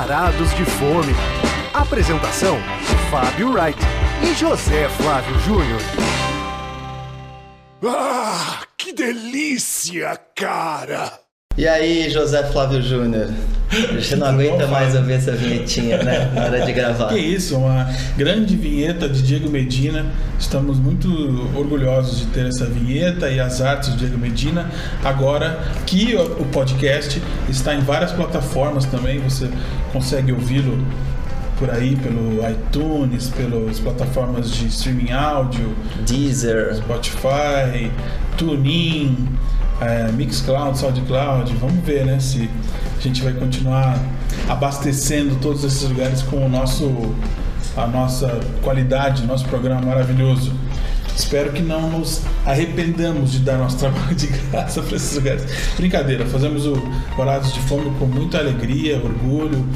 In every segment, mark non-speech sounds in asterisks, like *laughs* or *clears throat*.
Varados de Fome. Apresentação: Fábio Wright e José Flávio Júnior. Ah, que delícia, cara! E aí, José Flávio Júnior? Você não aguenta mais ouvir essa vinhetinha, né? Na hora de gravar. Que isso, uma grande vinheta de Diego Medina. Estamos muito orgulhosos de ter essa vinheta e as artes de Diego Medina. Agora que o podcast está em várias plataformas também, você consegue ouvi-lo por aí pelo iTunes, pelas plataformas de streaming áudio, Deezer, Spotify, TuneIn é, Mixcloud, SoundCloud, vamos ver né, se a gente vai continuar abastecendo todos esses lugares com o nosso, a nossa qualidade, nosso programa maravilhoso. Espero que não nos arrependamos de dar nosso trabalho de graça para esses lugares. Brincadeira, fazemos o Horários de Fome com muita alegria, orgulho,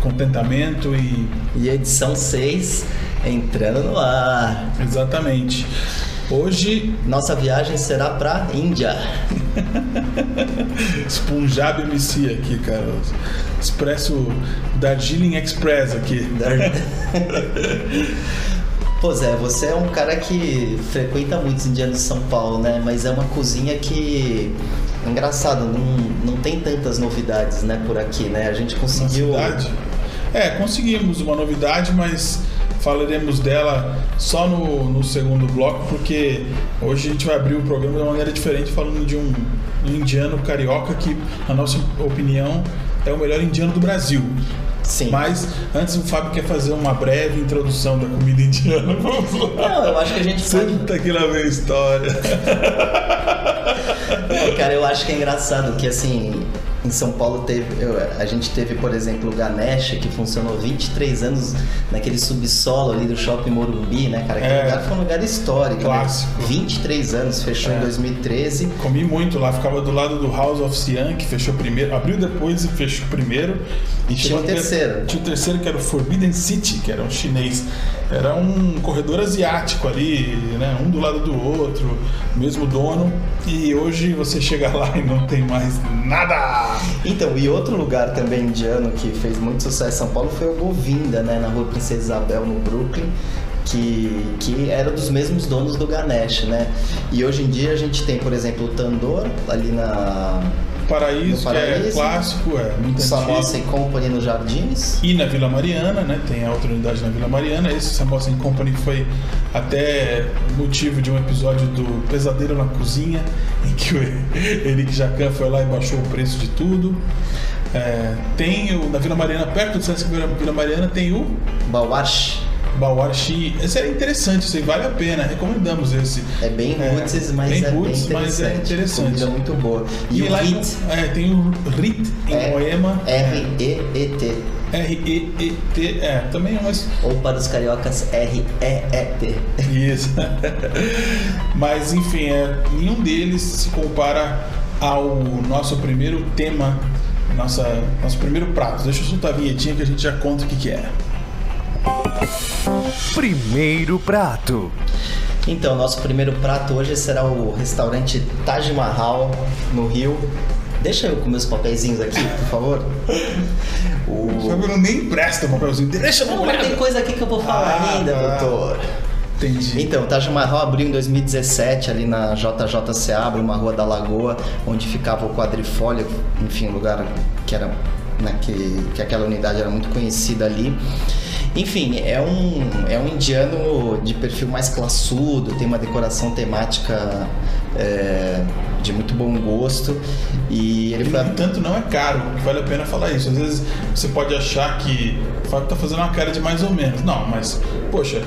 contentamento e. E edição 6 entrando no ar. Exatamente. Hoje nossa viagem será para Índia. *laughs* Punjab MC aqui, cara. Expresso Darjeeling Express aqui. Dar... *laughs* Pô, Zé, você é um cara que frequenta muitos indianos de São Paulo, né? Mas é uma cozinha que. Engraçado, não, não tem tantas novidades, né, por aqui, né? A gente conseguiu. É, conseguimos uma novidade, mas falaremos dela só no, no segundo bloco, porque hoje a gente vai abrir o programa de uma maneira diferente, falando de um, um indiano carioca que, na nossa opinião, é o melhor indiano do Brasil. Sim. Mas antes o Fábio quer fazer uma breve introdução da comida indiana. *laughs* Vamos lá. Não, eu acho que a gente Senta pode... aqui lá ver a história. Não, cara, eu acho que é engraçado que assim, em São Paulo teve, eu, a gente teve, por exemplo, o Ganesha, que funcionou 23 anos naquele subsolo ali do Shopping Morumbi, né, cara? Aquele é, lugar foi um lugar histórico. Né? Clássico. Né? 23 anos, fechou é. em 2013. Comi muito lá, ficava do lado do House of Siam, que fechou primeiro, abriu depois e fechou primeiro. E tinha o terceiro. Tinha o terceiro que era o Forbidden City, que era um chinês. Era um corredor asiático ali, né? Um do lado do outro, mesmo dono. E hoje você chega lá e não tem mais nada. Então, e outro lugar também indiano que fez muito sucesso em São Paulo foi o Govinda, né? Na rua Princesa Isabel, no Brooklyn. Que, que era dos mesmos donos do Ganesh, né? E hoje em dia a gente tem, por exemplo, o Tandoor ali na Paraíso, Paraíso, que é clássico, é muito Samosa antigo. Company nos Jardins. E na Vila Mariana, né? Tem a outra unidade na Vila Mariana. Esse Samosa Company foi até motivo de um episódio do Pesadelo na Cozinha, *laughs* em que o Eric Jacan foi lá e baixou o preço de tudo. É, tem o, na Vila Mariana, perto do Sesc Vila Mariana, tem o Bawarshi. Esse é interessante, isso aí vale a pena, recomendamos esse. É bem roots, é, mas, bem é roots, bem mas é interessante. Comida muito boa. E, e o RIT? É, tem o RIT em é, Moema. R-E-E-T. R-E-E-T, é, também é mais. Ou para os cariocas, R-E-E-T. Isso. *laughs* mas enfim, é, nenhum deles se compara ao nosso primeiro tema, nossa, nosso primeiro prato. Deixa eu soltar a vinhetinha que a gente já conta o que, que é. Primeiro prato. Então, nosso primeiro prato hoje será o restaurante Taj Mahal, no Rio. Deixa eu com meus papeizinhos aqui, por favor. *laughs* O... Eu nem empresta o papelzinho. Deixa eu Não, mas tem coisa aqui que eu vou falar ah, ainda, tá. doutor. Entendi. Então, o Taj Mahal abriu em 2017 ali na JJ Seabra, uma rua da Lagoa, onde ficava o quadrifólio, enfim, um lugar que era né, que, que aquela unidade era muito conhecida ali. Enfim, é um, é um indiano de perfil mais classudo, tem uma decoração temática é, de muito bom gosto. E ele foi. tanto não é caro, vale a pena falar isso. Às vezes você pode achar que o Fábio tá fazendo uma cara de mais ou menos. Não, mas, poxa,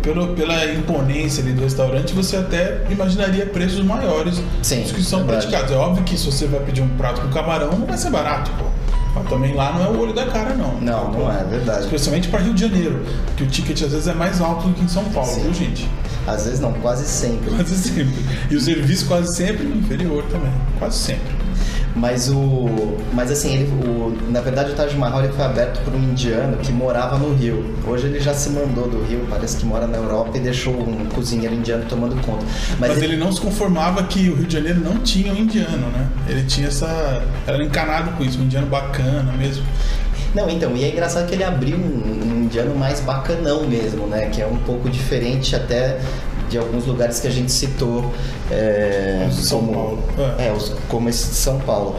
pelo, pela imponência ali do restaurante, você até imaginaria preços maiores Sim, dos que são verdade. praticados. É óbvio que se você vai pedir um prato com camarão, não vai ser barato, pô. Mas também lá não é o olho da cara, não. Não, não é, verdade. Especialmente para Rio de Janeiro, que o ticket às vezes é mais alto do que em São Paulo, Sim. viu, gente? Às vezes não, quase sempre. Quase sempre. E o serviço quase sempre inferior também. Quase sempre. Mas o. Mas assim, ele, o, na verdade o Taj Mahal ele foi aberto por um indiano que morava no Rio. Hoje ele já se mandou do Rio, parece que mora na Europa e deixou um cozinheiro indiano tomando conta. Mas, Mas ele... ele... não se conformava que o Rio de Janeiro não tinha um indiano, né? Ele tinha essa. Era encanado com isso, um indiano bacana mesmo. Não, então, e é engraçado que ele abriu um, um indiano mais bacanão mesmo, né? Que é um pouco diferente até de alguns lugares que a gente citou. É, São como, Paulo. É, É. como esse de São Paulo.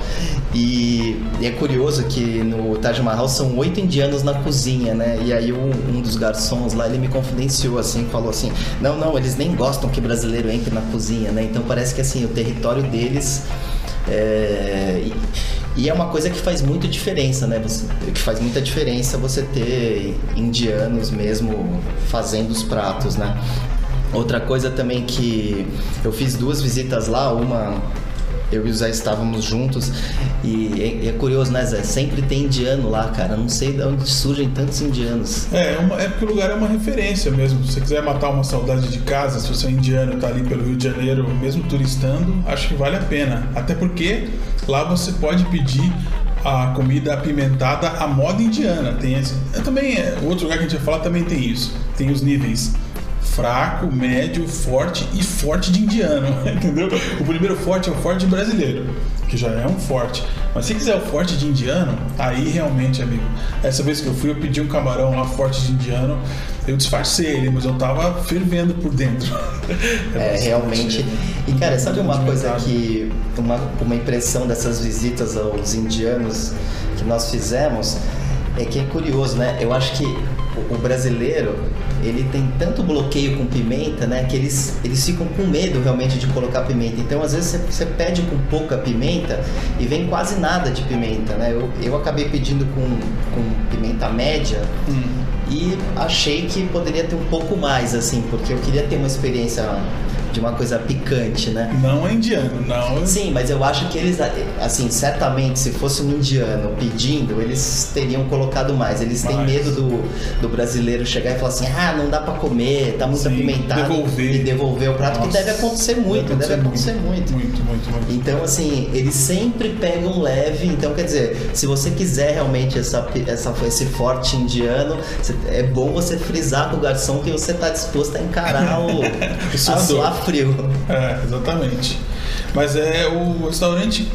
E, e é curioso que no Taj Mahal são oito indianos na cozinha, né? E aí um, um dos garçons lá, ele me confidenciou assim, falou assim, não, não, eles nem gostam que brasileiro entre na cozinha, né? Então parece que assim, o território deles... É, e, e é uma coisa que faz muito diferença, né? Você, que faz muita diferença você ter indianos mesmo fazendo os pratos, né? Outra coisa também que eu fiz duas visitas lá, uma eu e o Zé estávamos juntos e é, é curioso, né, Zé? Sempre tem indiano lá, cara. Não sei de onde surgem tantos indianos. É, é, uma- é porque o lugar é uma referência mesmo. Se você quiser matar uma saudade de casa, se você é indiano e tá ali pelo Rio de Janeiro, mesmo turistando, acho que vale a pena. Até porque lá você pode pedir a comida apimentada à moda indiana. Tem esse. é, também é, outro lugar que a gente vai falar também tem isso. Tem os níveis fraco, médio, forte e forte de indiano, *laughs* entendeu? O primeiro forte é o forte brasileiro, que já é um forte. Mas se quiser o forte de indiano, aí realmente, amigo. Essa vez que eu fui, eu pedi um camarão lá forte de indiano. Eu disfarcei ele, mas eu tava fervendo por dentro. *laughs* É, realmente. E cara, sabe uma coisa que. Uma, uma impressão dessas visitas aos indianos que nós fizemos é que é curioso, né? Eu acho que o- o brasileiro ele tem tanto bloqueio com pimenta, né? Que eles, eles ficam com medo realmente de colocar pimenta. Então, às vezes, você, você pede com pouca pimenta e vem quase nada de pimenta, né? Eu, eu acabei pedindo com, com pimenta média e achei que poderia ter um pouco mais, assim, porque eu queria ter uma experiência de uma coisa picante, né? Não é indiano, não. Sim, mas eu acho que eles, assim, certamente, se fosse um indiano pedindo, eles teriam colocado mais. Eles têm Mais. medo do, do brasileiro chegar e falar assim: ah, não dá pra comer, tá muito Sim, apimentado. devolver. E devolver o prato, que Nossa, deve acontecer muito, deve acontecer muito. Muito, muito, muito. Então, assim, eles sempre pegam leve. Então, quer dizer, se você quiser realmente essa, essa, esse forte indiano, é bom você frisar com o garçom que você está disposto a encarar o, *laughs* a suador. Frio. É, exatamente. Mas é o restaurante.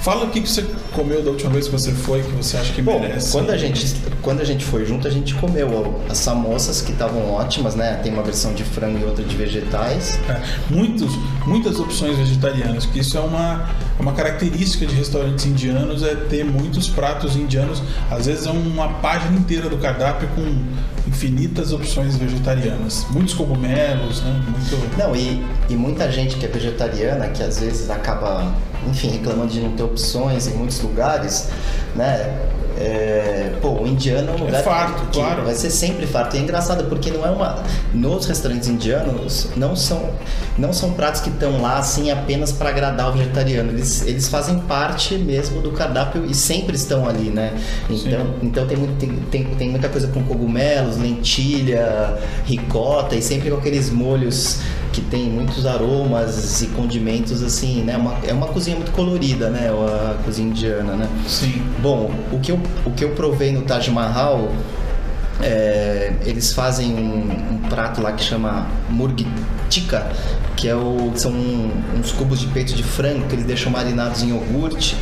Fala o que que você comeu da última vez que você foi, que você acha que Bom, merece. quando a, gente, quando a gente foi junto, a gente comeu as samosas que estavam ótimas, né? Tem uma versão de frango e outra de vegetais. É, muitos, muitas opções vegetarianas, que isso é uma, é uma característica de restaurantes indianos, é ter muitos pratos indianos. Às vezes é uma página inteira do cardápio com infinitas opções vegetarianas. Muitos cogumelos, né? Muito. Não, e, e muita gente que é vegetariana, que às vezes acaba, enfim, reclamando de não ter opções em muitos lugares, né? É, pô, o indiano é um lugar farto, que claro. vai ser sempre farto. E é engraçado porque não é uma. Nos restaurantes indianos não são, não são pratos que estão lá assim apenas para agradar o vegetariano. Eles, eles fazem parte mesmo do cardápio e sempre estão ali, né? Então, então tem, muito- tem, tem, tem muita coisa com cogumelos, lentilha, ricota e sempre com aqueles molhos que tem muitos aromas e condimentos assim, né? Uma, é uma cozinha muito colorida, né? A cozinha indiana, né? Sim. Bom, o que eu, o que eu provei no Taj Mahal, é, eles fazem um, um prato lá que chama murgi tikka, que é o, são uns cubos de peito de frango que eles deixam marinados em iogurte.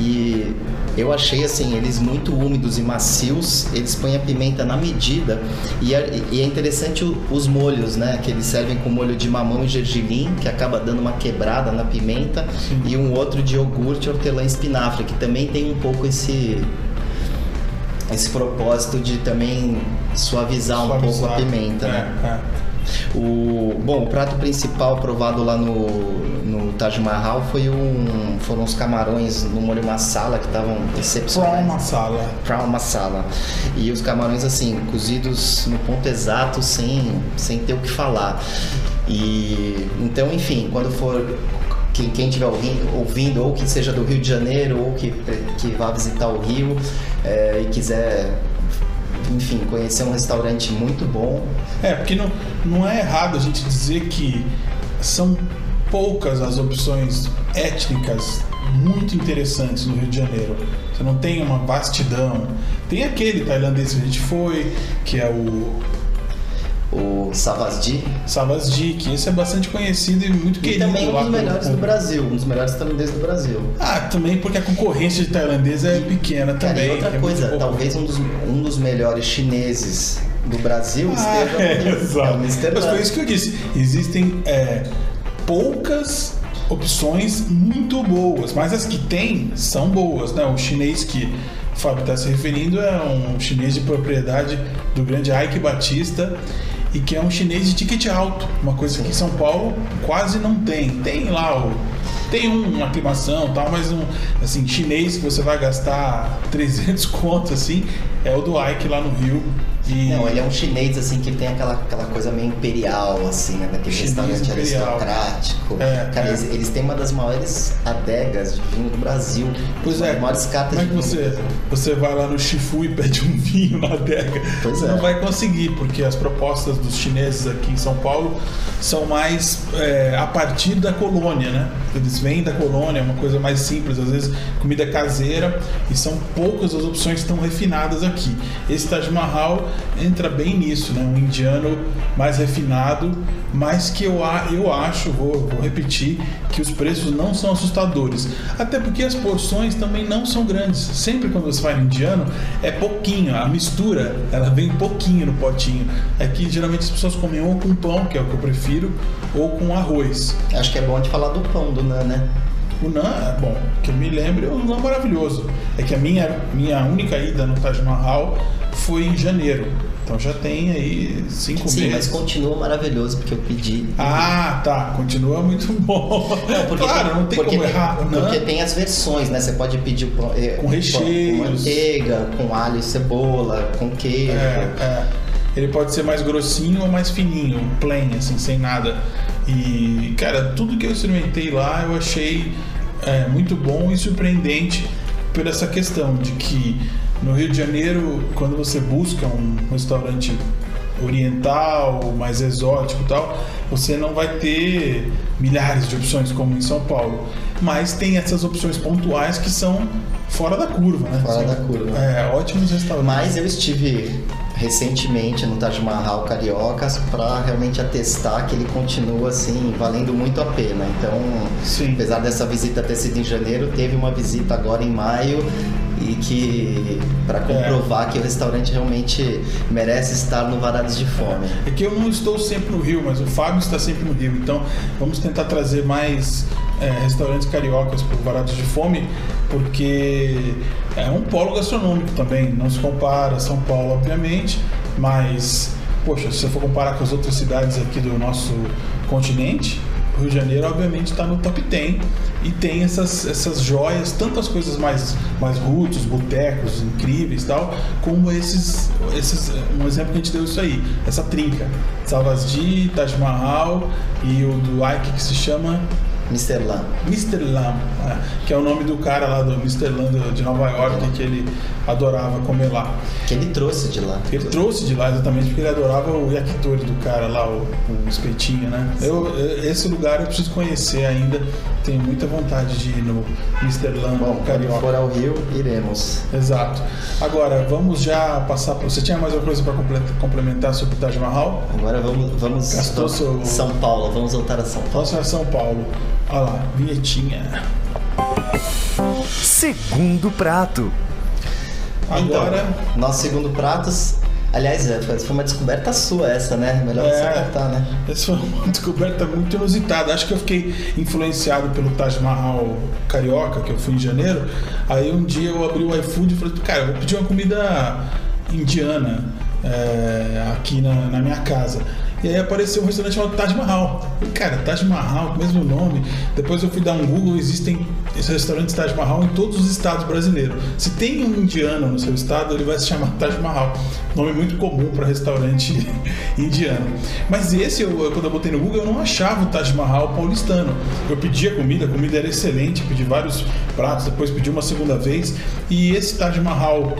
E eu achei assim, eles muito úmidos e macios, eles põem a pimenta na medida. E é, e é interessante o- os molhos, né? Que eles servem com molho de mamão e gergelim, que acaba dando uma quebrada na pimenta, e um outro de iogurte, hortelã e espinafre, que também tem um pouco esse esse propósito de também suavizar, um pouco a pimenta, é, né? é. O, bom, o prato principal provado lá no, no Taj Mahal foi um, foram os camarões no molho masala que estavam excepcionais. Prawn masala. Prawn masala. E os camarões assim, cozidos no ponto exato, sem, sem ter o que falar. E então, enfim, quando for quem, quem estiver ouvindo, ouvindo, ou que seja do Rio de Janeiro, ou que, que vá visitar o Rio é, e quiser, enfim, conhecer um restaurante muito bom, É, porque não, não é errado a gente dizer que são poucas as opções étnicas muito interessantes no Rio de Janeiro. Você não tem uma vastidão. Tem aquele tailandês que a gente foi, que é o. o Savasdi. Savasdi, que esse é bastante conhecido e muito E querido também um dos melhores do. Brasil, um dos melhores tailandeses do Brasil. Ah, também porque a concorrência de tailandesa é pequena Cara, também. e outra é coisa, talvez um dos, um dos melhores chineses do Brasil Ah, esteja *laughs* é, no. É exato. Mr. Mas foi isso que eu disse. Existem é, poucas opções muito boas, mas as que tem são boas, né? O chinês que o Fábio está se referindo é um chinês de propriedade do grande Ike Batista e que é um chinês de ticket alto, uma coisa que em São Paulo quase não tem. Tem lá o tem um, uma aclimação tal, mas um assim, chinês que você vai gastar 300 conto assim, é o do Ike lá no Rio. E Não, ele é um chinês assim que tem aquela, aquela coisa meio imperial, assim, né? Daquele Chinês restaurante imperial. aristocrático. É, Cara, é. Eles, eles têm uma das maiores adegas de vinho do Brasil. Pois é. maiores cartas Como é de que você, você vai lá no Shifu e pede um *laughs* vinho na adega? Pois você é. não vai conseguir, porque as propostas dos chineses aqui em São Paulo são mais é, a partir da colônia, né? Eles vêm da colônia, é uma coisa mais simples, às vezes comida caseira, e são poucas as opções que estão refinadas aqui. Esse Taj Mahal entra bem nisso, né? Um indiano mais refinado, mas que eu, eu acho, vou, vou repetir, que os preços não são assustadores. Até porque as porções também não são grandes. Sempre quando você no indiano, é pouquinho. A mistura, ela vem pouquinho no potinho. Aqui, geralmente, as pessoas comem ou com pão, que é o que eu prefiro, ou com arroz. Acho que é bom de falar do pão do Nan, né? O naan, é bom, que eu me lembro, é um naan maravilhoso. É que a minha, minha única ida no Taj Mahal foi em janeiro. Então já tem aí cinco Sim, mas meses. continua maravilhoso, porque eu pedi. Ah, tá. Continua muito bom. Não, porque claro, não tem porque como errar. Porque Não. tem as versões, né? Você pode pedir pão, eh, Com pão recheios. com manteiga, com alho e cebola, com queijo. É, é. Ele pode ser mais grossinho ou mais fininho, plain, assim, sem nada. E, cara, tudo que eu experimentei lá eu achei é, muito bom e surpreendente por essa questão de que no Rio de Janeiro, quando você busca um restaurante oriental, mais exótico e tal, você não vai ter milhares de opções como em São Paulo. Mas tem essas opções pontuais que são fora da curva, né? Fora da curva. É, ótimos restaurantes. Mas eu estive recentemente no Taj Mahal Cariocas para realmente atestar que ele continua assim valendo muito a pena. Então, Sim. apesar dessa visita ter sido em janeiro, teve uma visita agora em maio e que para comprovar que o restaurante realmente merece estar no Varados de Fome. É que eu não estou sempre no Rio, mas o Fábio está sempre no Rio. Então vamos tentar trazer mais é, restaurantes cariocas o Varados de Fome, porque é um polo gastronômico também. Não se compara a São Paulo, obviamente, mas, poxa, se você for comparar com as outras cidades aqui do nosso continente, o Rio de Janeiro, obviamente, está no top 10 e tem essas, essas joias, tantas coisas mais, mais roots, botecos incríveis tal, como esses, esses. Um exemplo que a gente deu isso aí, essa trinca. Savasdi, Taj Mahal e o do Ike que se chama Mr. Lam. Mr. Lam, é, que é o nome do cara lá do Mr. Lam de Nova York que ele adorava comer lá. Que ele trouxe de lá. Ele trouxe de lá exatamente porque ele adorava o yakitori do cara lá, o, o espetinho, né? Eu, esse lugar eu preciso conhecer ainda. Tenho muita vontade de ir no Mr. Lam Bom, Carioca. for ao Rio, iremos. Exato. Agora, vamos já passar para. Você tinha mais alguma coisa para complementar sobre o Taj Mahal? Agora vamos, vamos Gastou seu- São Paulo, vamos voltar a São Paulo. Próximo é São Paulo. Olha lá, vinhetinha. Segundo prato. Agora. Então, nosso segundo pratos. Aliás, é, foi uma descoberta sua essa, né? Melhor você É. contar, né? Essa foi uma descoberta muito inusitada. Acho que eu fiquei influenciado pelo Taj Mahal carioca, que eu fui em janeiro. Aí um dia eu abri o iFood e falei, cara, eu vou pedir uma comida indiana é, aqui na, na minha casa. E aí apareceu um restaurante chamado Taj Mahal. Cara, Taj Mahal, mesmo nome. Depois eu fui dar um Google, existem esses restaurantes Taj Mahal em todos os estados brasileiros. Se tem um indiano no seu estado, ele vai se chamar Taj Mahal. Nome muito comum para restaurante *laughs* indiano. Mas esse, eu, quando eu botei no Google, eu não achava o Taj Mahal paulistano. Eu pedi a comida, a comida era excelente, pedi vários pratos, depois pedi uma segunda vez. E esse Taj Mahal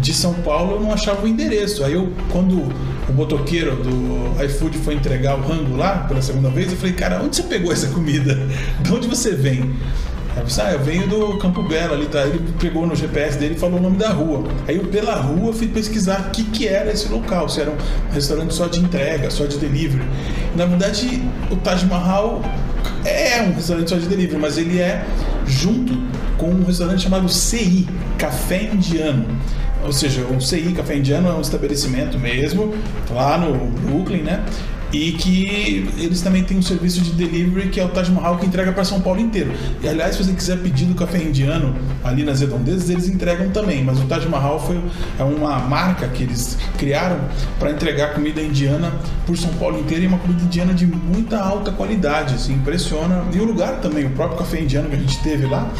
de São Paulo, eu não achava o endereço. Aí eu, quando o motoqueiro do iFood foi entregar o rango lá pela segunda vez, eu falei, cara, onde você pegou essa comida? *laughs* De onde você vem? Aí você, ah, eu venho do Campo Belo ali, tá? Ele pegou no GPS dele e falou o nome da rua. Aí eu, pela rua, fui pesquisar o que, que era esse local, se era um restaurante só de entrega, só de delivery. Na verdade, o Taj Mahal é um restaurante só de delivery, mas ele é junto com um restaurante chamado CI, Café Indiano. Ou seja, o CI Café Indiano é um estabelecimento mesmo, lá no Brooklyn, né? E que eles também têm um serviço de delivery que é o Taj Mahal que entrega para São Paulo inteiro. E aliás, se você quiser pedir do café indiano ali nas redondezas, eles entregam também. Mas o Taj Mahal foi é uma marca que eles criaram para entregar comida indiana por São Paulo inteiro e uma comida indiana de muita alta qualidade, assim, impressiona. E o lugar também, o próprio café indiano que a gente teve lá,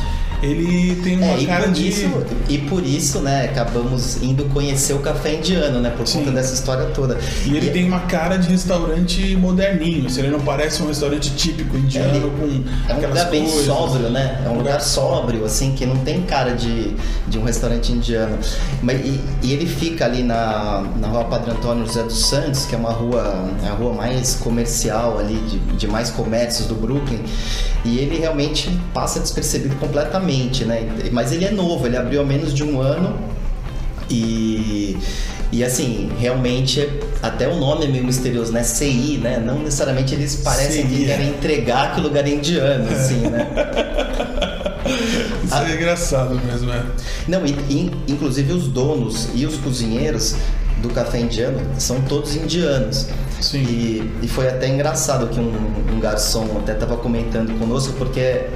ele tem uma É, e, cara de isso, e por isso, né, acabamos indo conhecer o café indiano, né, por Sim. conta dessa história toda. E ele tem uma cara de restaurante moderninho, assim, ele não parece um restaurante típico indiano Ele- com É um lugar bem coisas. sóbrio, né? É um Um lugar lugar sóbrio, assim, que não tem cara de, de um restaurante indiano. Mas, e, e ele fica ali na, na rua Padre Antônio José dos Santos, que é uma rua, é a rua mais comercial ali, de, de mais comércios do Brooklyn. E ele realmente passa despercebido completamente, né? Mas ele é novo, ele abriu há menos de um ano. E, e assim, realmente, até o nome é meio misterioso, né? CI, né? Não necessariamente eles parecem CI, que querem entregar que o lugar é indiano, assim, né? Isso Ah. é engraçado mesmo, é. Não, e, e, inclusive os donos e os cozinheiros do café indiano são todos indianos. Sim. E, e foi até engraçado que um, um garçom até estava comentando conosco, porque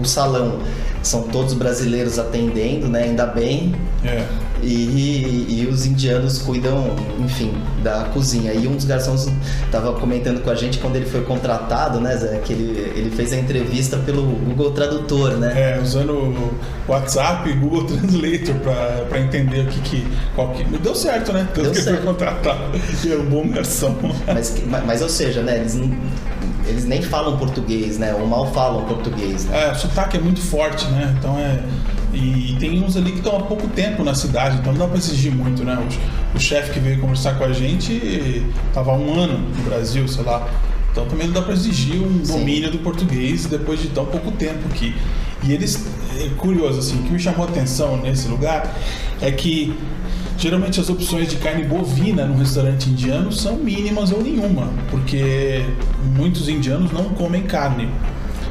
o salão são todos brasileiros atendendo, né? Ainda bem. É. E, e os indianos cuidam, enfim, da cozinha. E um dos garçons estava comentando com a gente quando ele foi contratado, né, Zé? Que ele, ele fez a entrevista pelo Google Tradutor, né? É, usando o WhatsApp e Google Translator pra entender o que que. Qual que. Deu certo, né? Tanto Deu que ele foi contratado. E é um bom garçom. Mas, mas, ou seja, né, eles, não- eles nem falam português, né? Ou mal falam português, né? É, o sotaque é muito forte, né? Então é. E tem uns ali que estão há pouco tempo na cidade, então não dá pra exigir muito, né? O, o chefe que veio conversar com a gente tava há um ano no Brasil, sei lá. Então também não dá pra exigir um Sim. domínio do português depois de tão pouco tempo aqui. E eles, é curioso assim, o que me chamou a atenção nesse lugar é que geralmente as opções de carne bovina num restaurante indiano são mínimas ou nenhuma, porque muitos indianos não comem carne.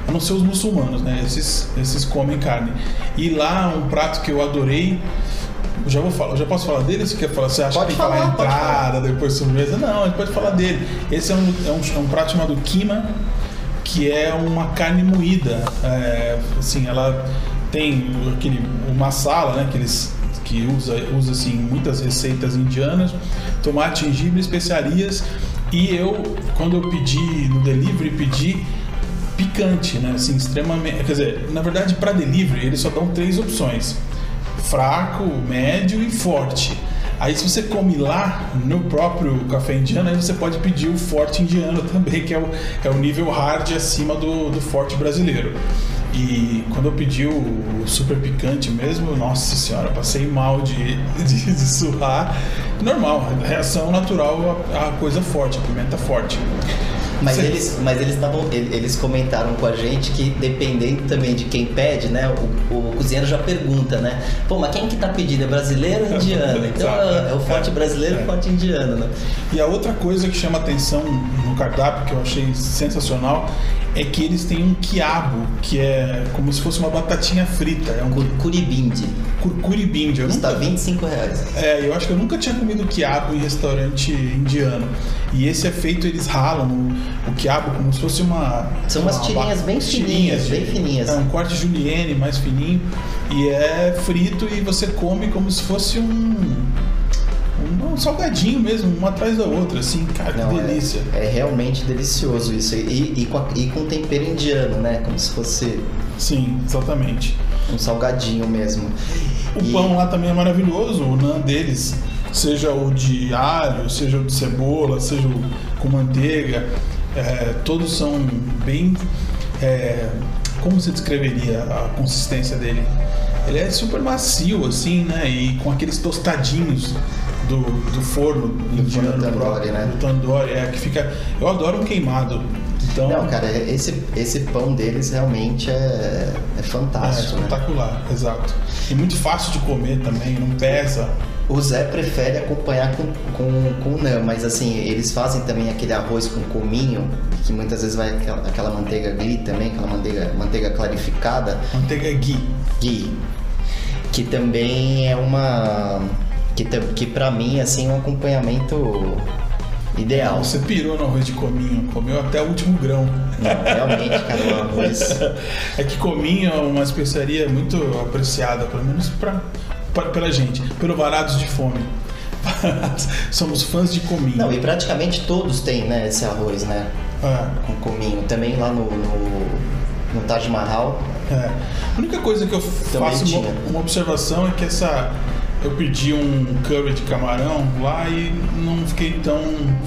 A não ser os muçulmanos, né? Esses, esses comem carne. E lá um prato que eu adorei. eu Já vou falar, já posso falar dele? Você quer falar? Você acha Pode que tem que falar falar, entrada, depois sobremesa? Não, a gente pode falar dele. Esse é um, é um, é um prato chamado kima, que é uma carne moída. É, assim, ela tem aquele, o masala, né? Que eles que usa, usa assim muitas receitas indianas, tomate, gengibre, especiarias. E eu, quando eu pedi no delivery, pedi picante, né? Assim, extremamente. Quer dizer, na verdade, para delivery, eles só dão três opções: fraco, médio e forte. Aí, se você come lá no próprio café indiano, aí você pode pedir o forte indiano *laughs* também, que é o, é o nível hard acima do, do forte brasileiro. E quando eu pedi o super picante mesmo, nossa senhora, passei mal de, *laughs* de, de surrar. Normal, reação natural à, à coisa forte, a pimenta forte. Mas Você- eles, mas eles estavam, ele- eles comentaram com a gente que dependendo também de quem pede, né? O, o cozinheiro já pergunta, né? Pô, mas quem que tá pedindo? É brasileiro ou indiano? *laughs* Então é, é o forte brasileiro e é. o forte indiano, né? E a outra coisa que chama atenção cardápio, que eu achei sensacional, é que eles têm um quiabo, que é como se fosse uma batatinha frita. É um Cur- Curibindi. curcuribindi. Eu Custa nunca, 25 reais. é, eu acho que eu nunca tinha comido quiabo em restaurante indiano. E esse é feito, eles ralam o, o quiabo como se fosse uma. São umas uma tirinhas bem fininhas, de- bem fininhas. É um corte julienne mais fininho. E é frito e você come como se fosse um. Um salgadinho mesmo, uma atrás da outra, assim, cara, que Não, é- delícia. É, realmente delicioso isso. E, e, com, e com tempero indiano, né? Como se fosse Sim, exatamente. um salgadinho mesmo. O E- pão lá também é maravilhoso, o naan deles, seja o de alho, seja o de cebola, seja o com manteiga, é, todos são bem. é, como você descreveria a consistência dele? Ele é super macio, assim, né? E com aqueles tostadinhos do, do forno indiano tandoori, né? do tandoori, é, que fica. Eu adoro um queimado. Então, Não, cara, esse, esse pão deles realmente é, é é fantástico, né? espetacular, exato. E muito fácil de comer também, não pesa. O Zé prefere acompanhar com, com, com nã, mas assim, eles fazem também aquele arroz com cominho, que muitas vezes vai aquela, aquela manteiga ghee também, aquela manteiga, manteiga clarificada, Manteiga ghee. ghee, que também é uma... que, que pra mim, assim, é um acompanhamento ideal. Você pirou no arroz de cominho, comeu até o último grão. Não, realmente, cara, o arroz... É que cominho é uma especiaria muito apreciada, pelo menos pra, pra- pela gente, pelo Varados de Fome. *laughs* Somos fãs de cominho. Não, e praticamente todos têm, né, esse arroz, né? É, Com cominho. Também lá no, no, no Taj Mahal. é. A única coisa que eu Também faço uma, uma observação é que essa. Eu pedi um curry de camarão lá e não fiquei tão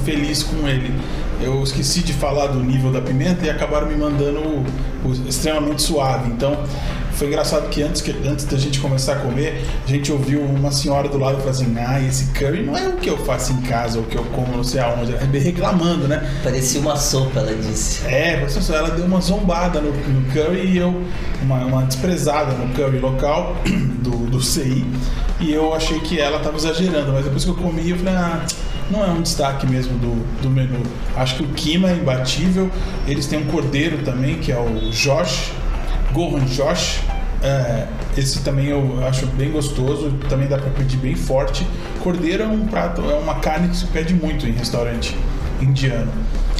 feliz com ele. Eu esqueci de falar do nível da pimenta e acabaram me mandando o, o extremamente suave. Então foi engraçado que antes, que antes da gente começar a comer, a gente ouviu uma senhora do lado falando assim: Ah, esse curry não é o que eu faço em casa, ou o que eu como não sei aonde. Ela bem reclamando, né? Parecia uma sopa, ela disse. É, ela deu uma zombada no, no curry e eu, uma, uma desprezada no curry local *clears throat* do, do CI, e eu achei que ela estava exagerando, mas depois que eu comi, eu falei, ah, não é um destaque mesmo do, do menu. Acho que o Kima é imbatível, eles têm um cordeiro também, que é o Josh, Gohan Josh. É, esse também eu acho bem gostoso, também dá para pedir bem forte. Cordeiro é um prato, é uma carne que se pede muito em restaurante indiano.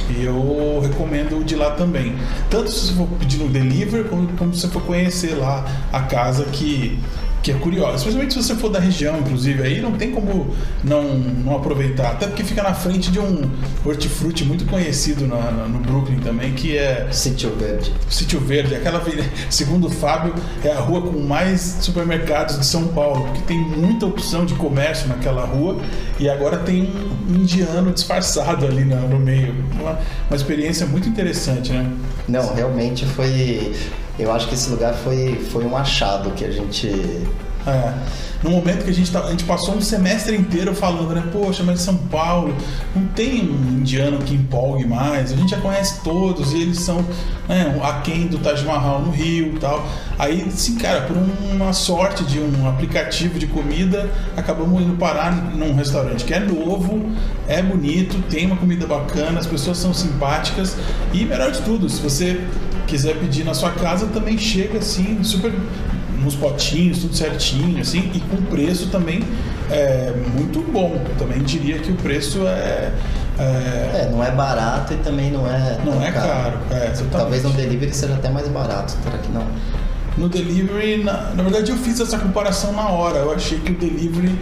E eu recomendo o de lá também. Tanto se você for pedir no delivery, como, como se você for conhecer lá a casa que, que é curiosa. Especialmente se você for da região, inclusive, aí não tem como não, não aproveitar. Até porque fica na frente de um hortifruti muito conhecido na- na- no Brooklyn também, que é Sítio Verde. Sítio Verde, aquela *laughs* segundo o Fábio, é a rua com mais supermercados de São Paulo, porque tem muita opção de comércio naquela rua e agora tem um indiano disfarçado ali na- no meio. Uma, uma experiência muito interessante, né? Não, realmente foi. Eu acho que esse lugar foi, foi um achado que a gente. É. No momento que a gente, tá, a gente passou um semestre inteiro falando, né? Poxa, mas São Paulo não tem um indiano que empolgue mais. A gente já conhece todos e eles são né, aquém do Taj Mahal no Rio e tal. Aí, sim, cara, por uma sorte de um aplicativo de comida, acabamos indo parar num restaurante que é novo, é bonito, tem uma comida bacana, as pessoas são simpáticas e, melhor de tudo, se você quiser pedir na sua casa, também chega assim, super nos potinhos, tudo certinho, assim, e com preço também é, muito bom. Também diria que o preço é. é- É, não é barato e também não é. não é caro. É, exatamente. Talvez no delivery seja até mais barato, será que não? No delivery, na, na verdade, eu fiz essa comparação na hora. Eu achei que o delivery,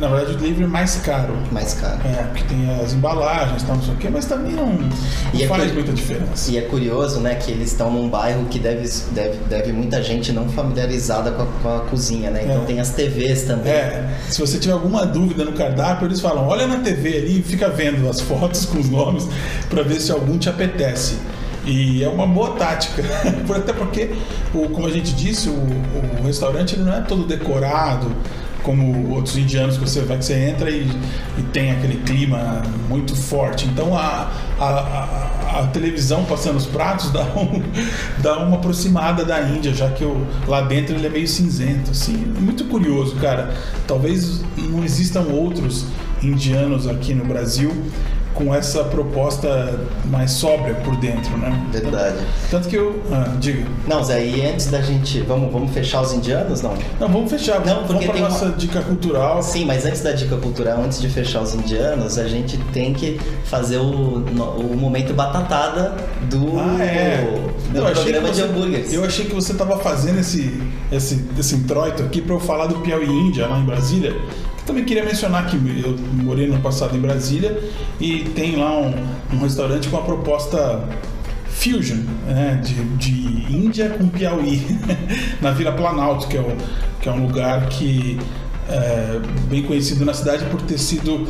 na verdade, o delivery é mais caro. Mais caro. É, porque tem as embalagens, tal, não sei o quê, mas também não, não E é faz muita diferença. E é curioso, né, que eles estão num bairro que deve, deve, deve muita gente não familiarizada com a, com a cozinha, né? Então É. tem as TVs também. É, se você tiver alguma dúvida no cardápio, eles falam: olha na TV ali e fica vendo as fotos com os nomes para ver se algum te apetece. E é uma boa tática, *laughs* até porque, o, como a gente disse, o, o restaurante não é todo decorado como outros indianos que você vai que você entra e, e tem aquele clima muito forte. Então a, a, a- a televisão passando os pratos dá, um- *laughs* dá uma aproximada da Índia, já que o, lá dentro ele é meio cinzento. Assim, é muito curioso, cara. Talvez não existam outros indianos aqui no Brasil com essa proposta mais sóbria por dentro, né? Verdade. Tanto que eu. Ah, diga. Não, Zé, e antes da gente. Vamos, vamos fechar os indianos, não? Não, vamos fechar. Não, vamos para nossa uma- dica cultural. Sim, mas antes da dica cultural, antes de fechar os indianos, a gente tem que fazer o, o momento batatada do, Ah, é. do achei programa que de você- hambúrgueres. Eu achei que você estava fazendo esse, esse, esse introito aqui para eu falar do Piauí Índia, lá em Brasília. Também queria mencionar que eu morei no passado em Brasília e tem lá um, um restaurante com a proposta fusion, né, de, de Índia com Piauí, *laughs* na Vila Planalto, que é, o, que é um lugar que é bem conhecido na cidade por ter sido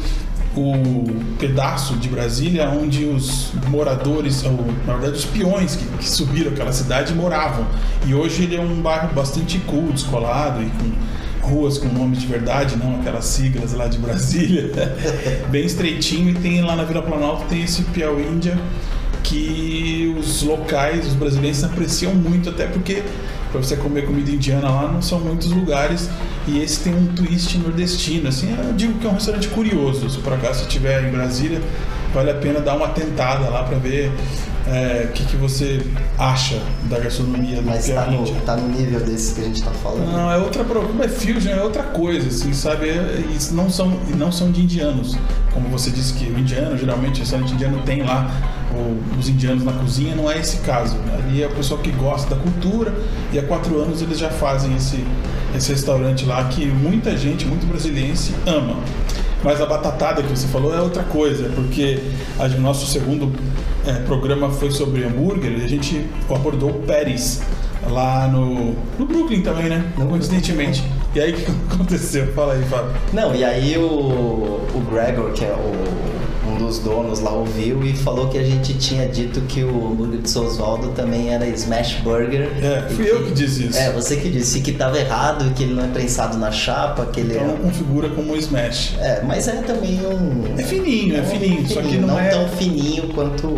o pedaço de Brasília onde os moradores, ou na verdade os peões que, que subiram aquela cidade moravam. E hoje ele é um bairro bastante cool, descolado e com ruas com nomes de verdade, não aquelas siglas lá de Brasília, *laughs* bem estreitinho. E tem lá na Vila Planalto tem esse Piauí Índia que os locais, os brasileiros apreciam muito, até porque para você comer comida indiana lá não são muitos lugares e esse tem um twist nordestino. Assim, eu digo que é um restaurante curioso. Se por acaso estiver em Brasília, vale a pena dar uma tentada lá para ver é, o que, que você acha da gastronomia Mas do tá no, tá no nível desse que a gente tá falando. Não, é outra problema, é fusion, é outra coisa, assim, sabe? É- Eles não são, não são de indianos. Como você disse que o indiano, geralmente, o restaurante indiano tem lá o- os indianos na cozinha, não é esse caso. Ali é o pessoal que gosta da cultura e há quatro anos eles já fazem esse, esse restaurante lá que muita gente, muito brasiliense, ama. Mas a batatada que você falou é outra coisa, porque a- o nosso segundo é, programa foi sobre hambúrguer e a gente abordou o Pérez lá no, no Brooklyn também, né? No Coincidentemente. E aí o que aconteceu? Fala aí, Fábio. Não, e aí o, o Gregor, que é o- um dos donos lá, ouviu e falou que a gente tinha dito que o hambúrguer de São Osvaldo também era Smash Burger. É, fui eu que disse isso. É, você que disse que tava errado, que ele não é prensado na chapa, que ele Então não é... configura como um smash. É, mas é também um... É fininho, é fininho, só que não, é. tão fininho quanto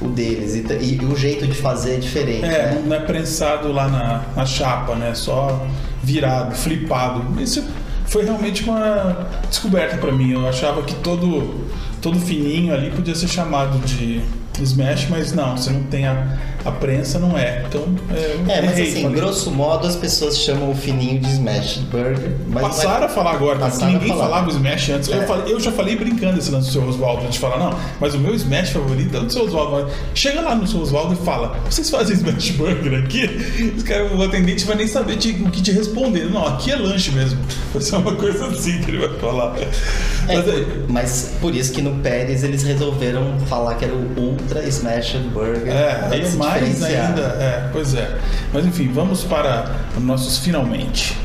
o deles. E, e o jeito de fazer é diferente, É, né? não é prensado lá na, na chapa, né? Só virado, flipado. Isso foi realmente uma descoberta pra mim. Eu achava que todo, todo fininho ali podia ser chamado de smash, mas não, se não tem a, a prensa, não é. Então, é, É, mas assim, grosso modo as pessoas chamam o fininho de Smash Burger. Mas Passaram a falar agora, a ninguém falava Smash antes. Eu, É. falei- eu já falei brincando esse lance do seu Oswaldo, a gente fala, não, mas o meu Smash favorito é o do seu Oswaldo. Mas Chega lá no seu Oswaldo e fala, vocês fazem Smash Burger aqui? Os caras, o atendente vai nem saber te- o que te responder. Não, aqui é lanche mesmo. Vai ser uma coisa assim que ele vai falar. É, Mas aí, por- mas por isso que no Pérez eles resolveram falar que era o Ultra Smash Burger. é, aí é se mais ainda. É, pois é. Mas enfim, vamos para os nossos finalmente.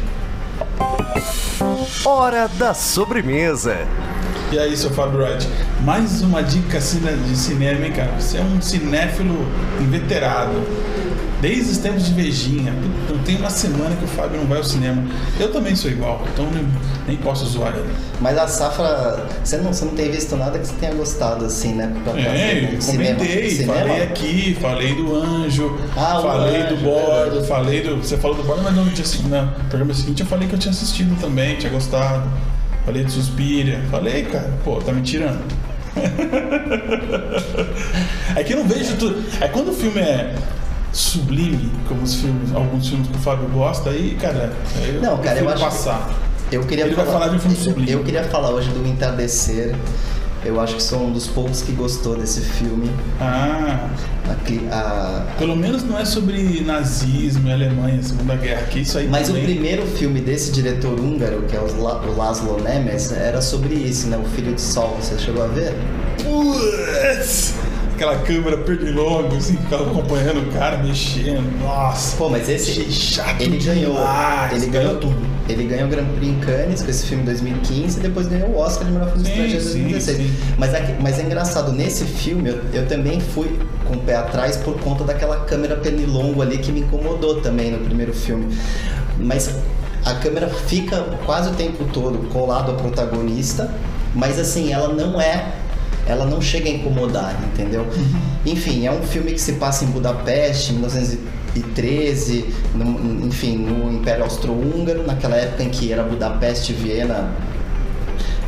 Hora da sobremesa. E aí, seu Fábio Wright, mais uma dica de cinema, hein, cara? Você é um cinéfilo inveterado. Desde os tempos de Vejinha. Não tem uma semana que o Fábio não vai ao cinema. Eu também sou igual, então nem, nem posso zoar ele. Mas a safra, você não, você não tem visto nada que você tenha gostado assim, né? Pra É, né? eu comentei, cinema? falei aqui, falei do Anjo, Ah, falei Anjo, do Bordo, falei do. Você falou do Bordo, mas não tinha assistido. No programa seguinte eu falei que eu tinha assistido também, tinha gostado. Falei de Suspiria. Falei, cara, pô, tá me tirando. *laughs* é que eu não vejo tudo. É quando o filme é sublime, como os filmes, alguns filmes que o Fábio gosta, aí, cara, eu Não, cara, eu acho que- passar. Eu queria Ele vai falar de um filme sublime. Eu queria falar hoje do Entardecer. Eu acho que sou um dos poucos que gostou desse filme. Ah, Aqui, a- pelo menos não é sobre nazismo e Alemanha, Segunda Guerra, que isso aí Mas o também- primeiro filme desse diretor húngaro, que é o o Laszlo Nemes, era sobre isso, né? O Filho de Sol. Você chegou a ver? Putz! Aquela câmera pernilonga, assim, ficava acompanhando o cara, mexendo. Nossa! Pô, mas esse chato ele ganhou, demais, ele ganhou tudo. Ele ganhou o Grand Prix em Cannes com esse filme em 2015 e depois ganhou o Oscar de melhor filme estrangeiro em sim, 2016. sim. Mas, aqui- mas é engraçado, nesse filme eu, eu também fui com o pé atrás por conta daquela câmera pernilongo ali que me incomodou também no primeiro filme. Mas a câmera fica quase o tempo todo colado ao protagonista, mas assim, ela não é ela não chega a incomodar, entendeu? Enfim, é um filme que se passa em Budapeste, em 1913, no- enfim, no Império Austro-Húngaro, naquela época em que era Budapeste e Viena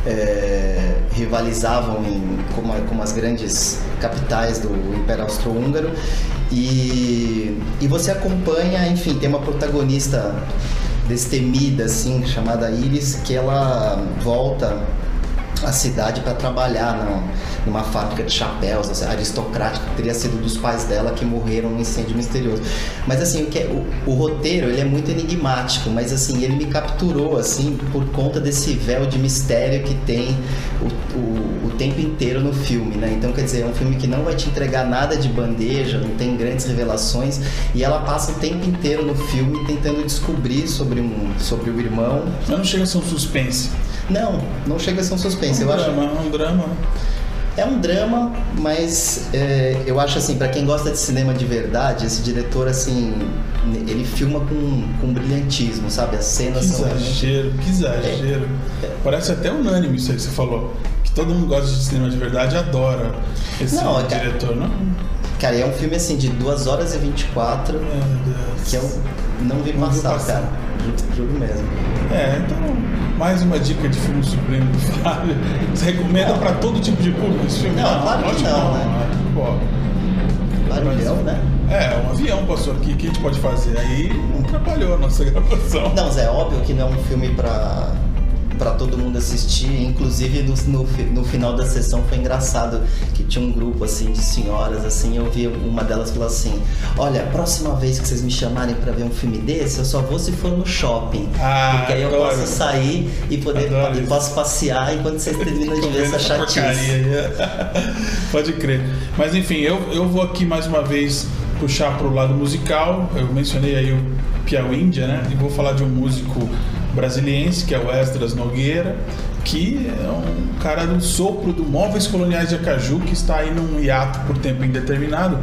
é, rivalizavam em, como, como as grandes capitais do Império Austro-Húngaro. E, e você acompanha, enfim, tem uma protagonista destemida, assim, chamada Iris, que ela volta à cidade para trabalhar numa, numa fábrica de chapéus assim, aristocrática, que teria sido dos pais dela que morreram num incêndio misterioso. Mas assim, o, que é- o, o roteiro ele é muito enigmático, mas assim, ele me capturou assim por conta desse véu de mistério que tem o, o, o tempo inteiro no filme, né? Então, quer dizer, é um filme que não vai te entregar nada de bandeja, não tem grandes revelações, e ela passa o tempo inteiro no filme tentando descobrir sobre, um, sobre o irmão. Não chega a ser um suspense. Não, não chega a ser um suspense. Um Eu acho, drama, é um drama. é um drama, mas é, eu acho assim, pra quem gosta de cinema de verdade, esse diretor assim, ele filma com, com brilhantismo, sabe? As Que cenas são realmente- exagero, que exagero. Parece até unânime isso aí que você falou. Que todo mundo gosta de cinema de verdade e adora esse Não, cara. diretor, não? Cara, e é um filme assim de 2 horas e 24 Meu Deus. que eu não vi Não passar, passar. cara. Juro, juro mesmo. É, então, mais uma dica de filme supremo do Fábio. Você recomenda pra todo tipo de público esse filme? Não, claro que não, que né? Pô, Barulhão, né? É, um avião passou aqui, o que a gente pode fazer? Aí atrapalhou a nossa gravação. Não, Zé, é óbvio que não é um filme pra, pra todo mundo assistir. Inclusive, no, no, no final da sessão foi engraçado que tinha um grupo, assim, de senhoras, assim. Eu vi uma delas falar assim, olha, a próxima vez que vocês me chamarem pra ver um filme desse, eu só vou se for no shopping. Ah, porque aí eu adoro. posso sair e poder e posso passear enquanto vocês terminam de ver essa chatice. aí. *laughs* Pode crer. Mas enfim, eu, eu vou aqui mais uma vez puxar pro lado musical. Eu mencionei aí o Piauí Índia, né? E vou falar de um músico brasiliense, que é o Esdras Nogueira, que é um cara do sopro do Móveis Coloniais de Acaju, que está aí num hiato por tempo indeterminado.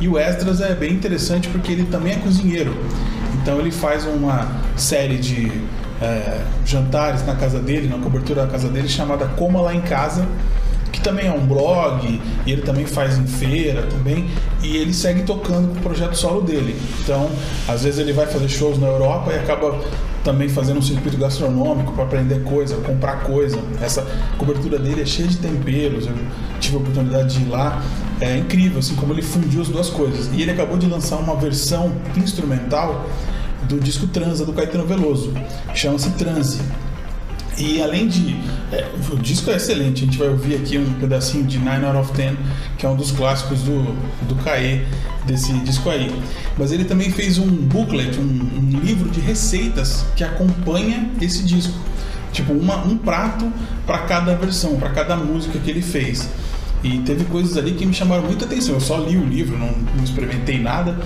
E o Esdras é bem interessante porque ele também é cozinheiro. Então ele faz uma série de é, jantares na casa dele, na cobertura da casa dele, chamada Coma Lá em Casa, que também é um blog, e ele também faz em feira também, e ele segue tocando com o projeto solo dele. Então, às vezes ele vai fazer shows na Europa e acaba também fazendo um circuito gastronômico para aprender coisa, comprar coisa. Essa cobertura dele é cheia de temperos, eu tive a oportunidade de ir lá. É incrível, assim, como ele fundiu as duas coisas. E ele acabou de lançar uma versão instrumental do disco Transa do Caetano Veloso, chama-se Transe. E além de. É, o disco é excelente, a gente vai ouvir aqui um pedacinho de Nine Out of Ten, que é um dos clássicos do, do Caê, desse disco aí. Mas ele também fez um booklet, um, um livro de receitas que acompanha esse disco. Tipo, uma, um prato para cada versão, para cada música que ele fez. E teve coisas ali que me chamaram muita atenção. Eu só li o livro, não, não experimentei nada,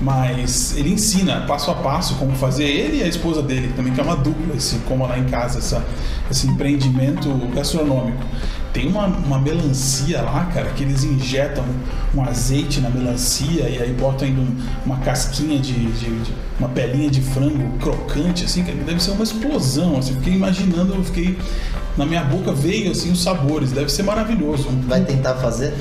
mas ele ensina passo a passo como fazer. Ele e a esposa dele também, que é uma dupla, esse como lá em casa, essa, esse empreendimento gastronômico. Tem uma, uma melancia lá, cara, que eles injetam um azeite na melancia e aí botam ainda um- uma casquinha de, de- de- uma pelinha de frango crocante, assim, que deve ser uma explosão. Assim, fiquei imaginando, eu fiquei. Na minha boca veio assim os sabores, deve ser maravilhoso. Vai tentar fazer?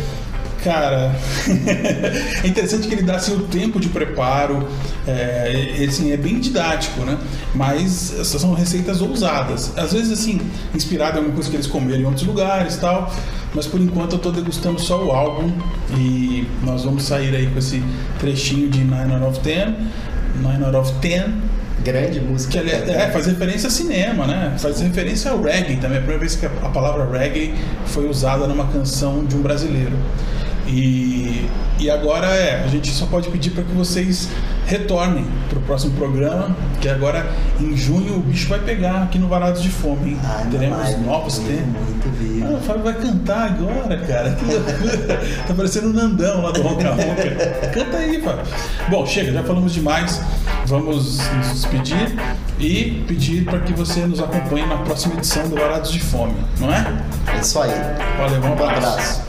Cara, *laughs* é interessante que ele dá assim, o tempo de preparo, é, assim, é bem didático, né? Mas essas são receitas ousadas. Às vezes, assim, inspirado em alguma coisa que eles comeram em outros lugares tal. Mas por enquanto eu tô degustando só o álbum e nós vamos sair aí com esse trechinho de 9 out of 10. 9 out of 10 Grande música. que é, é, faz referência a cinema, né? Faz referência ao reggae também. É a primeira vez que a palavra reggae foi usada numa canção de um brasileiro. E, e agora é, a gente só pode pedir para que vocês retornem para o próximo programa, que agora em junho o bicho vai pegar aqui no Varados de Fome. Hein? Ai, Teremos mamãe, novos temas. Muito vivo. Ah, o Fábio vai cantar agora, cara. Que loucura. tá parecendo o Nandão lá do Ronca Ronca. Canta aí, Fábio. Bom, chega, já falamos demais. Vamos nos despedir e pedir para que você nos acompanhe na próxima edição do Varados de Fome, não é? É isso aí. Valeu, um Um abraço. abraço.